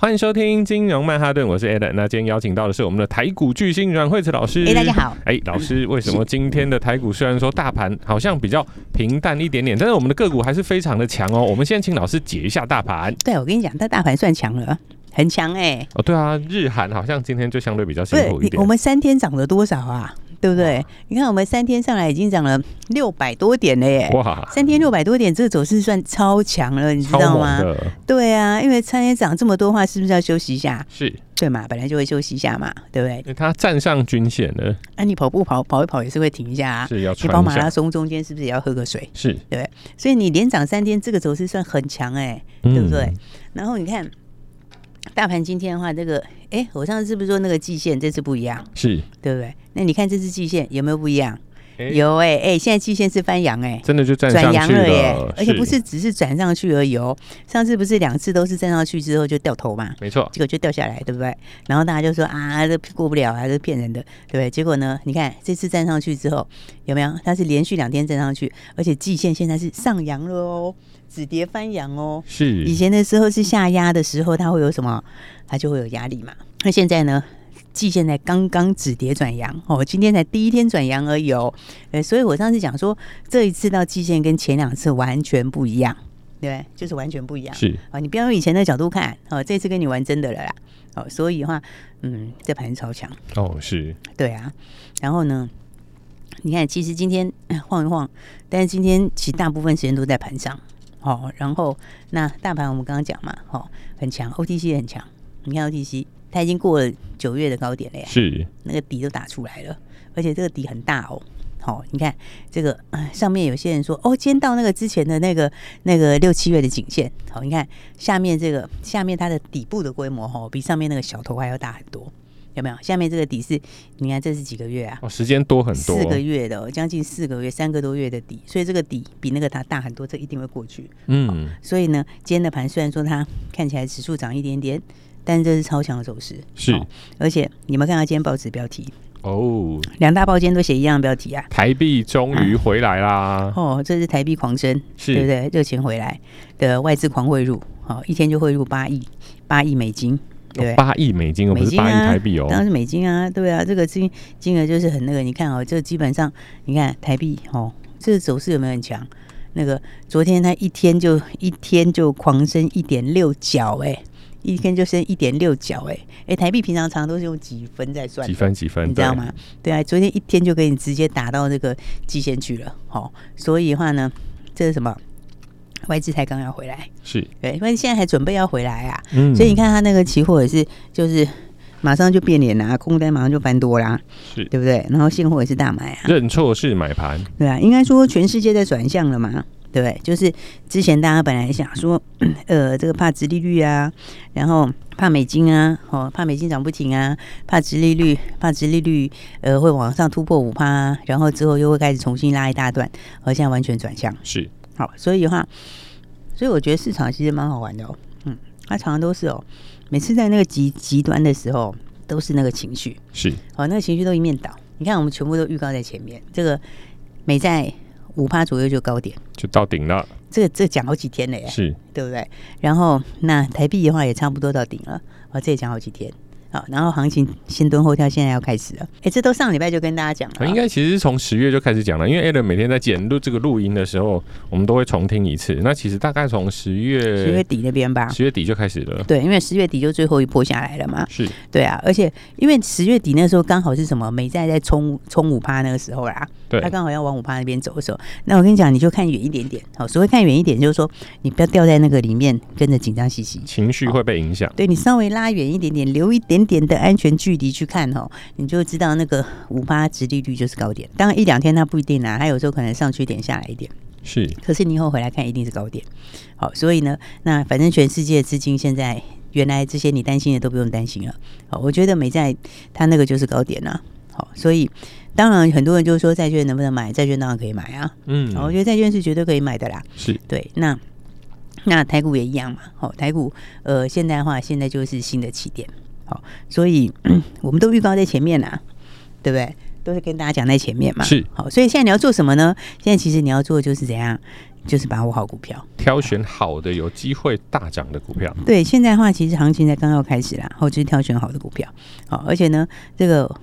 欢迎收听金融曼哈顿，我是 Adam。那今天邀请到的是我们的台股巨星阮惠慈老师。哎，大家好。哎，老师，为什么今天的台股虽然说大盘好像比较平淡一点点，但是我们的个股还是非常的强哦？我们先请老师解一下大盘。对，我跟你讲，这大盘算强了，很强哎、欸。哦，对啊，日韩好像今天就相对比较辛苦一点。我们三天涨了多少啊？对不对？你看，我们三天上来已经涨了六百多点了耶！哇，三天六百多点，这个走势算超强了，你知道吗？对啊，因为三天涨这么多话，是不是要休息一下？是，对嘛？本来就会休息一下嘛，对不对？它站上均线了。那、啊、你跑步跑跑一跑也是会停一下啊。是要你跑马拉松中间是不是也要喝个水？是对，所以你连涨三天，这个走势算很强哎，对不对？嗯、然后你看。大盘今天的话，这个哎，我上次是不是说那个季线这次不一样？是，对不对？那你看这次季线有没有不一样？有哎、欸、哎，现在季线是翻阳哎，真的就转转阳了耶！而且不是只是转上去而已哦，上次不是两次都是站上去之后就掉头嘛？没错，结果就掉下来，对不对？然后大家就说啊，这过不了，还是骗人的，对不对？结果呢，你看这次站上去之后有没有？它是连续两天站上去，而且季线现在是上扬了哦，止跌翻扬哦。是，以前的时候是下压的时候，它会有什么？它就会有压力嘛。那现在呢？季线才刚刚止跌转阳哦，今天才第一天转阳而已哦。呃，所以我上次讲说，这一次到季线跟前两次完全不一样，对，就是完全不一样。是啊，你不要用以前的角度看哦，这次跟你玩真的了啦。哦，所以的话，嗯，这盘超强哦，是对啊。然后呢，你看，其实今天 晃一晃，但是今天其实大部分时间都在盘上哦。然后那大盘我们刚刚讲嘛，哦，很强，OTC 也很强。你看 OTC。它已经过了九月的高点了呀，是那个底都打出来了，而且这个底很大哦。好，你看这个上面有些人说哦，今天到那个之前的那个那个六七月的颈线。好，你看下面这个下面它的底部的规模哦，比上面那个小头还要大很多，有没有？下面这个底是，你看这是几个月啊？哦，时间多很多，四个月的，将近四个月，三个多月的底，所以这个底比那个它大很多，这一定会过去。嗯，所以呢，今天的盘虽然说它看起来指数涨一点点。但是这是超强的走势，是、哦，而且你们看到今天报纸标题哦，两大报今天都写一样的标题啊，台币终于回来啦、啊！哦，这是台币狂升，是对不对？热钱回来的外资狂汇入，好、哦，一天就汇入八亿八亿美金，对，八亿美金，不是八亿台币哦，当然是美金啊，对啊，这个金金额就是很那个，你看哦，这基本上你看台币哦，这个走势有没有很强？那个昨天它一天就一天就狂升一点六角，哎。一天就升一点六角，哎哎，台币平常常都是用几分在算，几分几分，你知道吗？对，啊，昨天一天就给你直接打到这个极限去了，好，所以的话呢，这是什么？外资才刚要回来，是。对，因为现在还准备要回来啊，嗯，所以你看他那个期货也是，就是马上就变脸啦，空单马上就翻多啦，是。对不对？然后现货也是大买啊，认错是买盘，对啊，应该说全世界在转向了嘛。对不对？就是之前大家本来想说，呃，这个怕殖利率啊，然后怕美金啊，哦，怕美金涨不停啊，怕殖利率，怕殖利率，呃，会往上突破五趴啊，然后之后又会开始重新拉一大段，而现在完全转向，是。好，所以的话，所以我觉得市场其实蛮好玩的哦，嗯，它常常都是哦，每次在那个极极端的时候，都是那个情绪，是，哦，那个情绪都一面倒，你看我们全部都预告在前面，这个美债。五趴左右就高点，就到顶了。这个这讲好几天了耶，是对不对？然后那台币的话也差不多到顶了，我，这也讲好几天。好，然后行情先蹲后跳，现在要开始了。哎，这都上礼拜就跟大家讲了，应该其实是从十月就开始讲了，因为 Alan 每天在剪录这个录音的时候，我们都会重听一次。那其实大概从十月十月底那边吧，十月底就开始了。对，因为十月底就最后一波下来了嘛。是，对啊，而且因为十月底那时候刚好是什么美债在冲冲五趴那个时候啦。对，它刚好要往五趴那边走的时候，那我跟你讲，你就看远一点点。好，所谓看远一点，就是说你不要掉在那个里面，跟着紧张兮兮，情绪会被影响。对，你稍微拉远一点点，留一点点的安全距离去看哦，你就知道那个五趴殖利率就是高点。当然一两天它不一定啊，它有时候可能上去一点，下来一点。是，可是你以后回来看，一定是高点。好，所以呢，那反正全世界资金现在原来这些你担心的都不用担心了。好，我觉得美债它那个就是高点了。好，所以当然很多人就说债券能不能买？债券当然可以买啊。嗯，我觉得债券是绝对可以买的啦。是对。那那台股也一样嘛。好，台股呃现在的话，现在就是新的起点。好，所以 我们都预告在前面啦，对不对？都是跟大家讲在前面嘛，是好，所以现在你要做什么呢？现在其实你要做的就是怎样，就是把握好股票，挑选好的有机会大涨的股票。对，现在的话，其实行情才刚要开始啦，然后就是挑选好的股票。好，而且呢，这个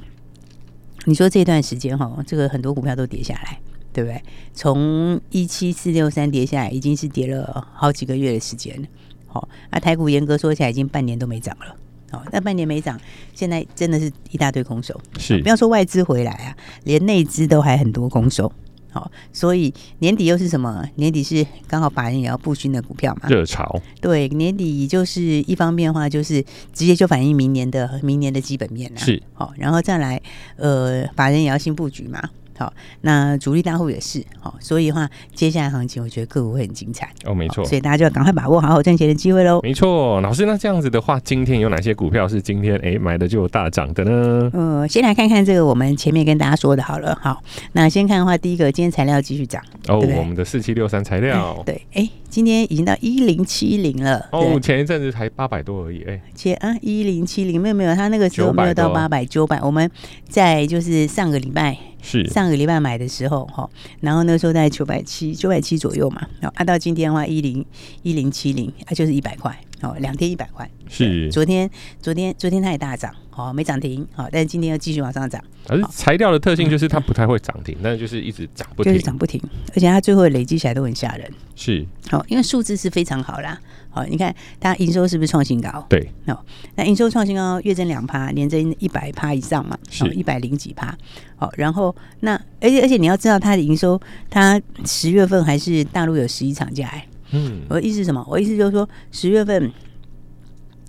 你说这段时间哈，这个很多股票都跌下来，对不对？从一七四六三跌下来，已经是跌了好几个月的时间了。好，那台股严格说起来，已经半年都没涨了。哦，那半年没涨，现在真的是一大堆空手。是，不要说外资回来啊，连内资都还很多空手。好，所以年底又是什么？年底是刚好法人也要布新的股票嘛，热潮。对，年底就是一方面的话，就是直接就反映明年的明年的基本面了。是，好，然后再来，呃，法人也要新布局嘛。好，那主力大户也是好，所以的话，接下来行情我觉得个股会很精彩哦，没错，所以大家就要赶快把握好好赚钱的机会喽。没错，老师，那这样子的话，今天有哪些股票是今天哎买的就有大涨的呢？呃，先来看看这个，我们前面跟大家说的好了，好，那先看的话，第一个，今天材料继续涨哦，我们的四七六三材料，对，哎，今天已经到一零七零了哦，前一阵子才八百多而已，哎，前啊一零七零没有没有，他那个时候没有到八百九百，我们在就是上个礼拜。是。上个礼拜买的时候哈，然后那时候在九百七九百七左右嘛，然后按到今天的话一零一零七零，啊就是一百块哦，两天一百块。是昨天昨天昨天它也大涨，哦没涨停，好，但是今天又继续往上涨。而材料的特性就是它不太会涨停，嗯、但是就是一直涨不停，就是涨不停，而且它最后累积起来都很吓人。是好，因为数字是非常好啦。好，你看它营收是不是创新高？对，哦，那营收创新高，月增两趴，年增一百趴以上嘛，是一百零几趴。好，然后那而且而且你要知道它的营收，它十月份还是大陆有十一场假哎。嗯，我的意思是什么？我意思就是说十月份。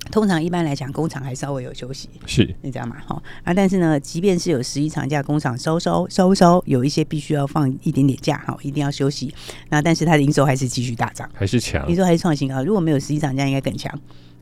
通常一般来讲，工厂还稍微有休息，是你知道吗？好啊，但是呢，即便是有十一长假，工厂稍稍稍稍有一些必须要放一点点假，哈，一定要休息。那但是它的营收还是继续大涨，还是强，营收还是创新高。如果没有十一长假，应该更强。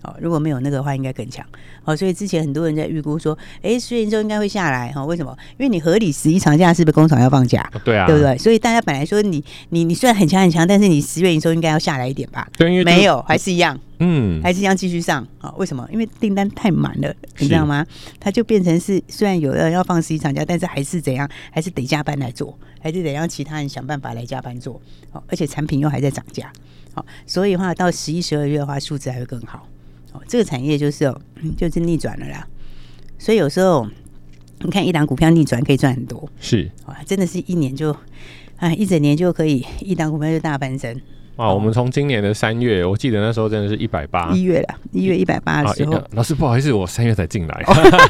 哦，如果没有那个的话，应该更强。哦，所以之前很多人在预估说，哎，十月营收应该会下来。哈、哦，为什么？因为你合理十一长假是不是工厂要放假？对啊，对不对？所以大家本来说你你你虽然很强很强，但是你十月营收应该要下来一点吧？对，因为没有，还是一样，嗯，还是一样继续上。啊、哦，为什么？因为订单太满了，你知道吗？它就变成是虽然有人要放十一长假，但是还是怎样？还是得加班来做，还是得让其他人想办法来加班做。哦，而且产品又还在涨价。好、哦，所以的话到十一、十二月的话，数字还会更好。哦，这个产业就是哦，就是逆转了啦。所以有时候你看一档股票逆转可以赚很多，是哇，真的是一年就啊一整年就可以一档股票就大翻身。啊，我们从今年的三月，我记得那时候真的是一百八，一月了，一月一百八的时候，老师不好意思，我三月才进来。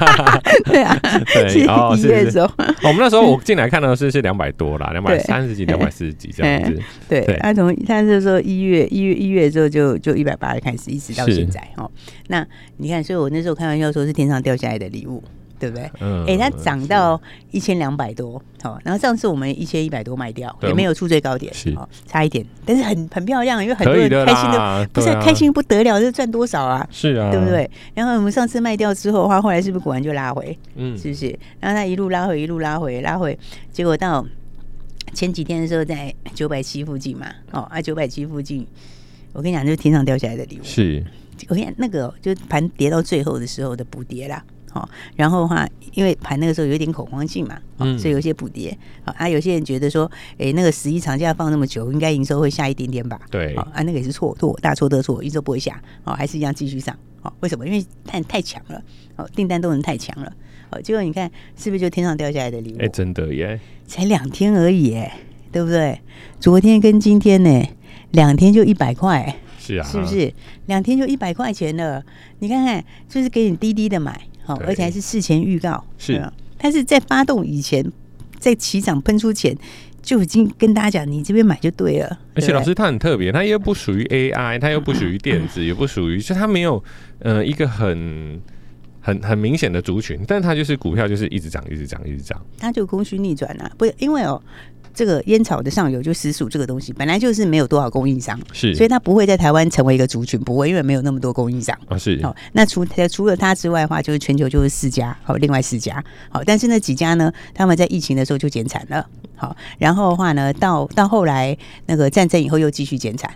对啊，对，一月的时候，我们那时候我进来看到是是两百多啦，两百三十几，两百四十几这样子。对，他从他是说一月一月一月之后就就一百八开始，一直到现在哦。那你看，所以我那时候开玩笑说是天上掉下来的礼物。对不对？嗯，哎，它涨到一千两百多，好，然后上次我们一千一百多卖掉，也没有出最高点，是差一点，但是很很漂亮，因为很多人开心的，不是开心不得了，这赚多少啊？是啊，对不对？然后我们上次卖掉之后的话，后来是不是果然就拉回？嗯，是不是？然后它一路拉回，一路拉回，拉回，结果到前几天的时候在九百七附近嘛，哦，啊九百七附近，我跟你讲，就是天上掉下来的礼物。是，我跟你讲，那个就盘跌到最后的时候的补跌啦。哦，然后的话，因为盘那个时候有点恐慌性嘛，哦，所以有些补跌。啊，有些人觉得说，哎，那个十一长假放那么久，应该营收会下一点点吧？对，啊，那个也是错错，大错特错，营收不会下，哦，还是一样继续上。哦，为什么？因为太太强了，哦，订单都能太强了。哦，结果你看是不是就天上掉下来的礼物？哎，真的耶，才两天而已，哎，对不对？昨天跟今天呢，两天就一百块，是啊，是不是？两天就一百块钱了？你看看，就是给你低低的买。好，而且还是事前预告，是，它是在发动以前，在起涨喷出前就已经跟大家讲，你这边买就对了。而且老师他很特别，他又不属于 AI，他又不属于电子，也不属于，就他没有呃一个很很很明显的族群，但他就是股票就是一直涨，一直涨，一直涨。他就供需逆转啊，不是因为哦。这个烟草的上游就实属这个东西，本来就是没有多少供应商，是，所以它不会在台湾成为一个族群，不会，因为没有那么多供应商啊，是。好，那除除了它之外的话，就是全球就是四家，好，另外四家，好，但是那几家呢，他们在疫情的时候就减产了，好，然后的话呢，到到后来那个战争以后又继续减产。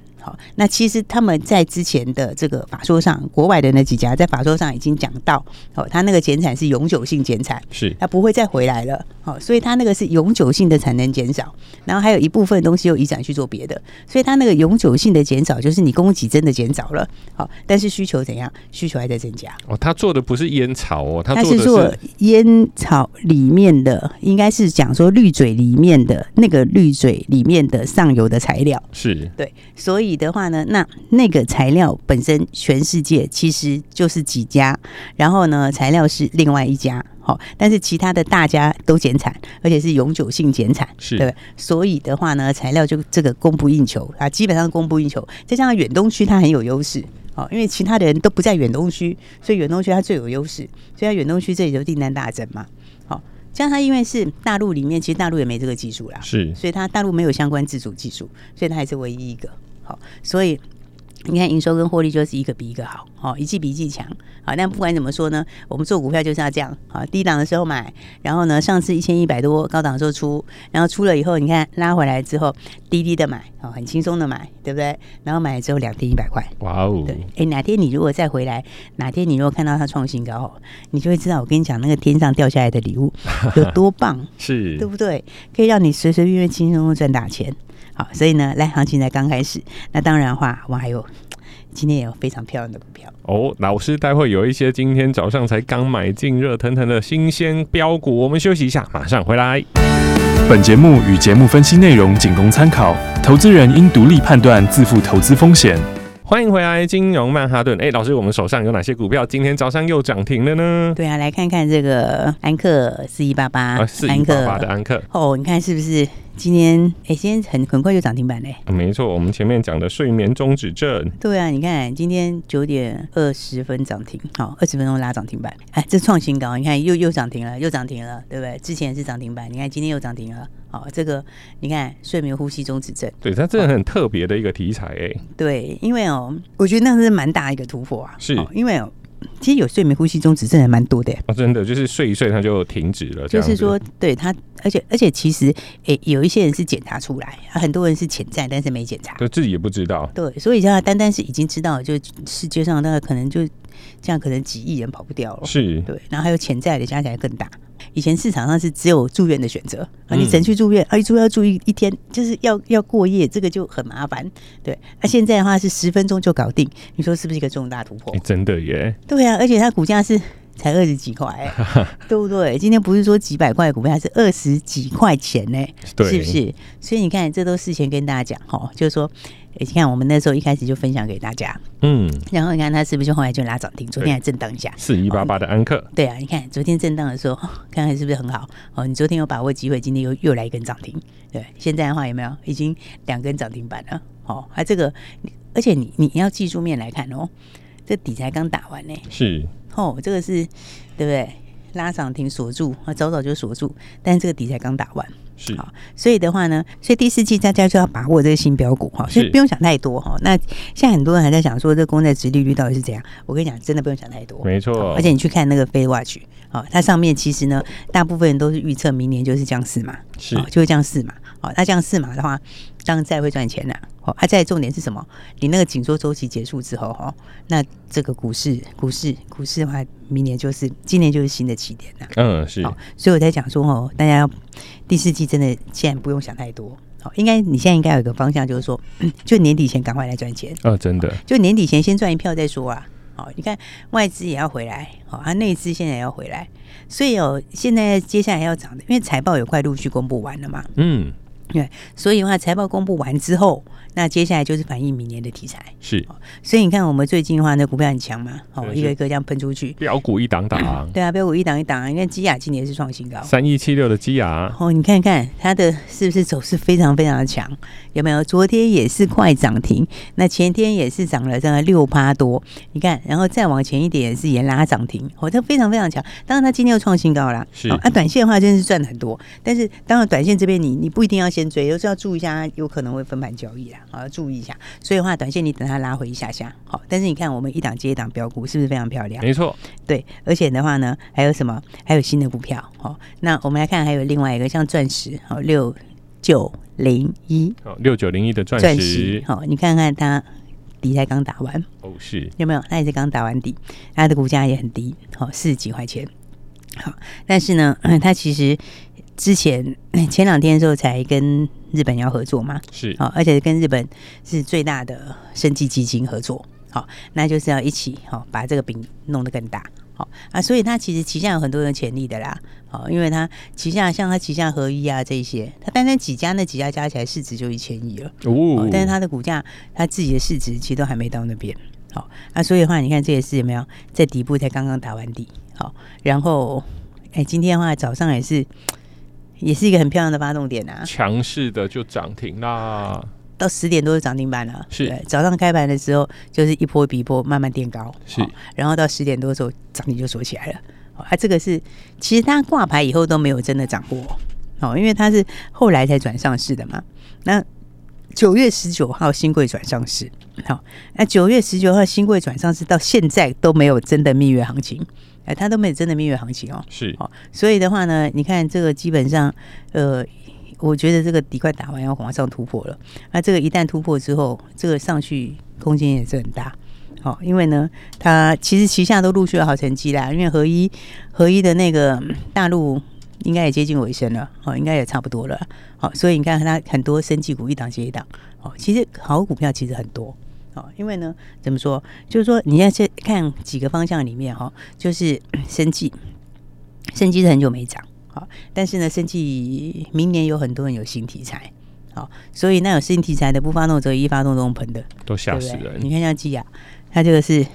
那其实他们在之前的这个法说上，国外的那几家在法说上已经讲到，哦，他那个减产是永久性减产，是，他不会再回来了，哦，所以他那个是永久性的产能减少，然后还有一部分东西又移转去做别的，所以他那个永久性的减少就是你供给真的减少了，好，但是需求怎样？需求还在增加。哦，他做的不是烟草哦，他是做烟草里面的，应该是讲说滤嘴里面的那个滤嘴里面的上游的材料，是对，所以。的话呢，那那个材料本身全世界其实就是几家，然后呢，材料是另外一家，好，但是其他的大家都减产，而且是永久性减产，是对，所以的话呢，材料就这个供不应求啊，基本上供不应求。再加上远东区它很有优势，哦，因为其他的人都不在远东区，所以远东区它最有优势，所以它远东区这里就订单大增嘛，好，像它因为是大陆里面，其实大陆也没这个技术啦，是，所以它大陆没有相关自主技术，所以它还是唯一一个。好，所以你看营收跟获利就是一个比一个好，好一季比一季强。好，但不管怎么说呢，我们做股票就是要这样。好，低档的时候买，然后呢，上次一千一百多，高档的时候出，然后出了以后，你看拉回来之后，低低的买，好，很轻松的买，对不对？然后买了之后两天一百块，哇哦！对，哎，哪天你如果再回来，哪天你如果看到它创新高，你就会知道我跟你讲那个天上掉下来的礼物有多棒，是对不对？可以让你随随便便轻松赚大钱。好，所以呢，来行情才刚开始。那当然的话，我还有今天也有非常漂亮的股票哦。老师，待会有一些今天早上才刚买进、热腾腾的新鲜标股，我们休息一下，马上回来。本节目与节目分析内容仅供参考，投资人应独立判断，自负投资风险。欢迎回来，金融曼哈顿。哎，老师，我们手上有哪些股票今天早上又涨停了呢？对啊，来看看这个安克四一八八，四一八八的安克。哦，你看是不是今天？哎，今天很很快就涨停板嘞。没错，我们前面讲的睡眠中止症。对啊，你看今天九点二十分涨停，好，二十分钟拉涨停板。哎，这创新高，你看又又涨停了，又涨停了，对不对？之前是涨停板，你看今天又涨停了。好，这个你看睡眠呼吸中止症，对，它真的很特别的一个题材哎。对，因为哦，我觉得那是蛮大一个突破啊。是，因为哦，其实有睡眠呼吸中止症还蛮多的。啊，真的就是睡一睡它就停止了。就是说，对它，而且而且其实，诶，有一些人是检查出来，很多人是潜在，但是没检查，就自己也不知道。对，所以像单单是已经知道，就世界上大概可能就这样，可能几亿人跑不掉了。是，对，然后还有潜在的加起来更大。以前市场上是只有住院的选择啊，你只能去住院，啊，一住要住一一天，就是要要过夜，这个就很麻烦。对，那现在的话是十分钟就搞定，你说是不是一个重大突破？真的耶！对啊，而且它股价是才二十几块，对不对？今天不是说几百块股票，是二十几块钱呢，是不是？所以你看，这都事前跟大家讲哈，就是说。你看，我们那时候一开始就分享给大家，嗯，然后你看它是不是就后来就拉涨停？昨天还震荡一下，四一八八的安克，对啊，你看昨天震荡的时候，看看是不是很好？哦，你昨天有把握机会，今天又又来一根涨停，对，现在的话有没有已经两根涨停板了？哦，啊这个，而且你你要技术面来看哦，这底才刚打完呢，是哦，这个是对不对？拉涨停锁住啊，早早就锁住，但是这个底才刚打完。是好，所以的话呢，所以第四季大家就要把握这个新标股哈，所以不用想太多哈。那现在很多人还在想说，这公债殖利率到底是怎样？我跟你讲，真的不用想太多，没错。而且你去看那个 FedWatch，好，它上面其实呢，大部分人都是预测明年就是降四嘛，是就会降四嘛。好，那降四嘛的话，当然债会赚钱的。好，它再重点是什么？你那个紧缩周期结束之后哈，那这个股市股市股市的话，明年就是今年就是新的起点了。嗯，是。所以我在讲说哦，大家要第四季真的现在不用想太多。好，应该你现在应该有一个方向，就是说，就年底前赶快来赚钱。啊，真的。就年底前先赚一票再说啊。好，你看外资也要回来，好，它内资现在也要回来，所以哦，现在接下来要涨的，因为财报也快陆续公布完了嘛。嗯。对，所以的话，财报公布完之后，那接下来就是反映明年的题材。是，所以你看，我们最近的话，那股票很强嘛，哦，对一个一个这样喷出去，标股一档档，对啊，标股一档一档，你看基亚今年是创新高，三一七六的基亚，哦，你看看它的是不是走势非常非常的强？有没有？昨天也是快涨停，那前天也是涨了这个六趴多，你看，然后再往前一点也是也拉涨停，哦，它非常非常强。当然，它今天又创新高了，是。哦、啊，短线的话真是赚了很多，但是当然短线这边你你不一定要先追，有时候要注意一下，有可能会分盘交易啦，好、哦，要注意一下。所以的话，短线你等它拉回一下下，好、哦，但是你看我们一档接一档标股是不是非常漂亮？没错，对，而且的话呢，还有什么？还有新的股票，好，那我们来看，还有另外一个像钻石，好，六九零一，哦，六九零一的钻石，好、哦，你看看它底才刚打完，哦，是有没有？那也是刚打完底，它的股价也很低，好、哦，四十几块钱，好，但是呢，它其实之前前两天的时候才跟日本要合作嘛，是，好，而且跟日本是最大的生技基金合作，好，那就是要一起好把这个饼弄得更大。好啊，所以它其实旗下有很多的潜力的啦。好，因为它旗下像它旗下合一啊这些，它单单几家那几家加起来市值就一千亿了哦。但是它的股价，它自己的市值其实都还没到那边。好啊，所以的话，你看这也是有没有在底部才刚刚打完底？好，然后哎，今天的话早上也是，也是一个很漂亮的发动点啊，强势的就涨停啦。到十点多就涨停板了，是。早上开盘的时候就是一波比一波慢慢垫高，是，然后到十点多的时候涨停就锁起来了，啊，这个是其实它挂牌以后都没有真的涨过，哦，因为它是后来才转上市的嘛。那九月十九号新贵转上市，好，那九月十九号新贵转上市到现在都没有真的蜜月行情，哎，它都没有真的蜜月行情哦，是，哦，所以的话呢，你看这个基本上，呃。我觉得这个底快打完要往上突破了，那这个一旦突破之后，这个上去空间也是很大，好，因为呢，它其实旗下都陆续有好成绩啦，因为合一合一的那个大陆应该也接近尾声了，哦，应该也差不多了，好，所以你看它很多生技股一档接一档，哦，其实好股票其实很多，好，因为呢，怎么说，就是说你要去看几个方向里面哈，就是 生计，生计是很久没涨。但是呢，生计明年有很多人有新题材，好，所以那有新题材的不发动则一发动都喷的，都吓死人。你看像基亚，它这个是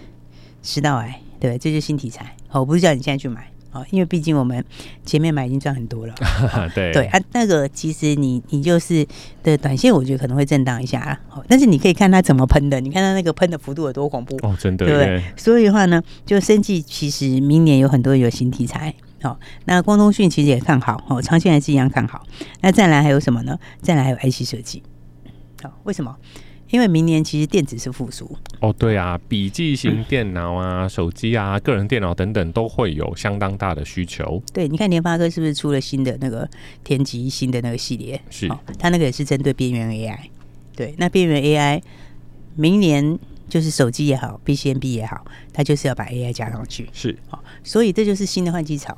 食道癌，对，这就是新题材。好，我不是叫你现在去买，好，因为毕竟我们前面买已经赚很多了。对对啊，那个其实你你就是的短线，我觉得可能会震荡一下，好，但是你可以看它怎么喷的，你看它那个喷的幅度有多恐怖哦，真的，对不对？所以的话呢，就生计其实明年有很多有新题材。好，那光通讯其实也看好，哦，长线还是一样看好。那再来还有什么呢？再来还有 IC 设计。好，为什么？因为明年其实电子是复苏。哦，对啊，笔记型电脑啊、嗯、手机啊、个人电脑等等都会有相当大的需求。对，你看联发科是不是出了新的那个天玑新的那个系列？是，它那个也是针对边缘 AI。对，那边缘 AI 明年就是手机也好，BCNB 也好，它就是要把 AI 加上去。是，好，所以这就是新的换机潮。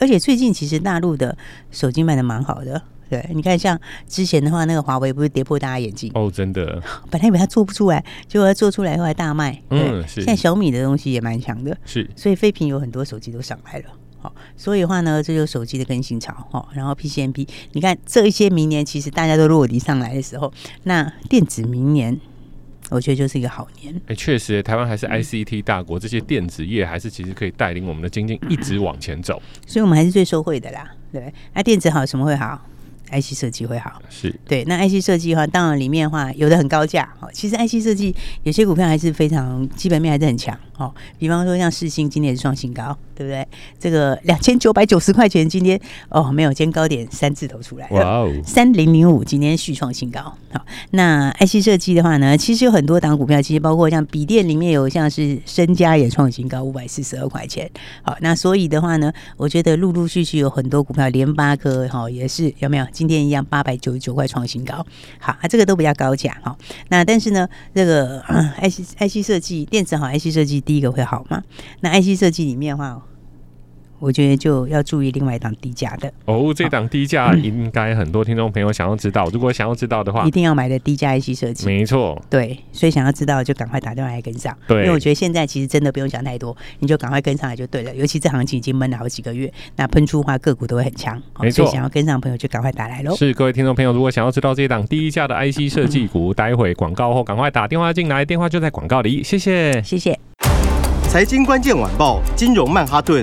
而且最近其实大陆的手机卖的蛮好的，对，你看像之前的话，那个华为不是跌破大家眼镜哦，真的，本来以为它做不出来，结果它做出来后来大卖，嗯，是。现在小米的东西也蛮强的，是，所以废品有很多手机都上来了，好，所以的话呢，这就是手机的更新潮，哈，然后 PCNP，你看这一些明年其实大家都落地上来的时候，那电子明年。我觉得就是一个好年。哎，确实，台湾还是 ICT 大国，这些电子业还是其实可以带领我们的经济一直往前走。所以，我们还是最受惠的啦。对，那、啊、电子好，什么会好？IC 设计会好。是对。那 IC 设计的话，当然里面的话，有的很高价。哦，其实 IC 设计有些股票还是非常基本面还是很强。哦，比方说像世星今天也是创新高，对不对？这个两千九百九十块钱，今天哦没有，今天高点三字头出来了，哇哦，三零零五，今天续创新高。好，那 IC 设计的话呢，其实有很多档股票，其实包括像笔电里面有像是身家也创新高五百四十二块钱。好，那所以的话呢，我觉得陆陆续续有很多股票，联发科哈也是有没有？今天一样八百九十九块创新高。好，啊，这个都比较高价哈。那但是呢，这个 IC IC 设计电子好，IC 设计。第一个会好吗？那 IC 设计里面的话，我觉得就要注意另外一档低价的哦。这档低价应该很多听众朋友想要知道，如果想要知道的话，一定要买的低价 IC 设计。没错，对，所以想要知道就赶快打电话来跟上。对，因为我觉得现在其实真的不用想太多，你就赶快跟上来就对了。尤其这行情已经闷了好几个月，那喷出的话个股都会很强。没错，所以想要跟上的朋友就赶快打来喽。是各位听众朋友，如果想要知道这档低价的 IC 设计股，待会广告后赶快打电话进来，电话就在广告里。谢谢，谢谢。财经关键晚报，金融曼哈顿，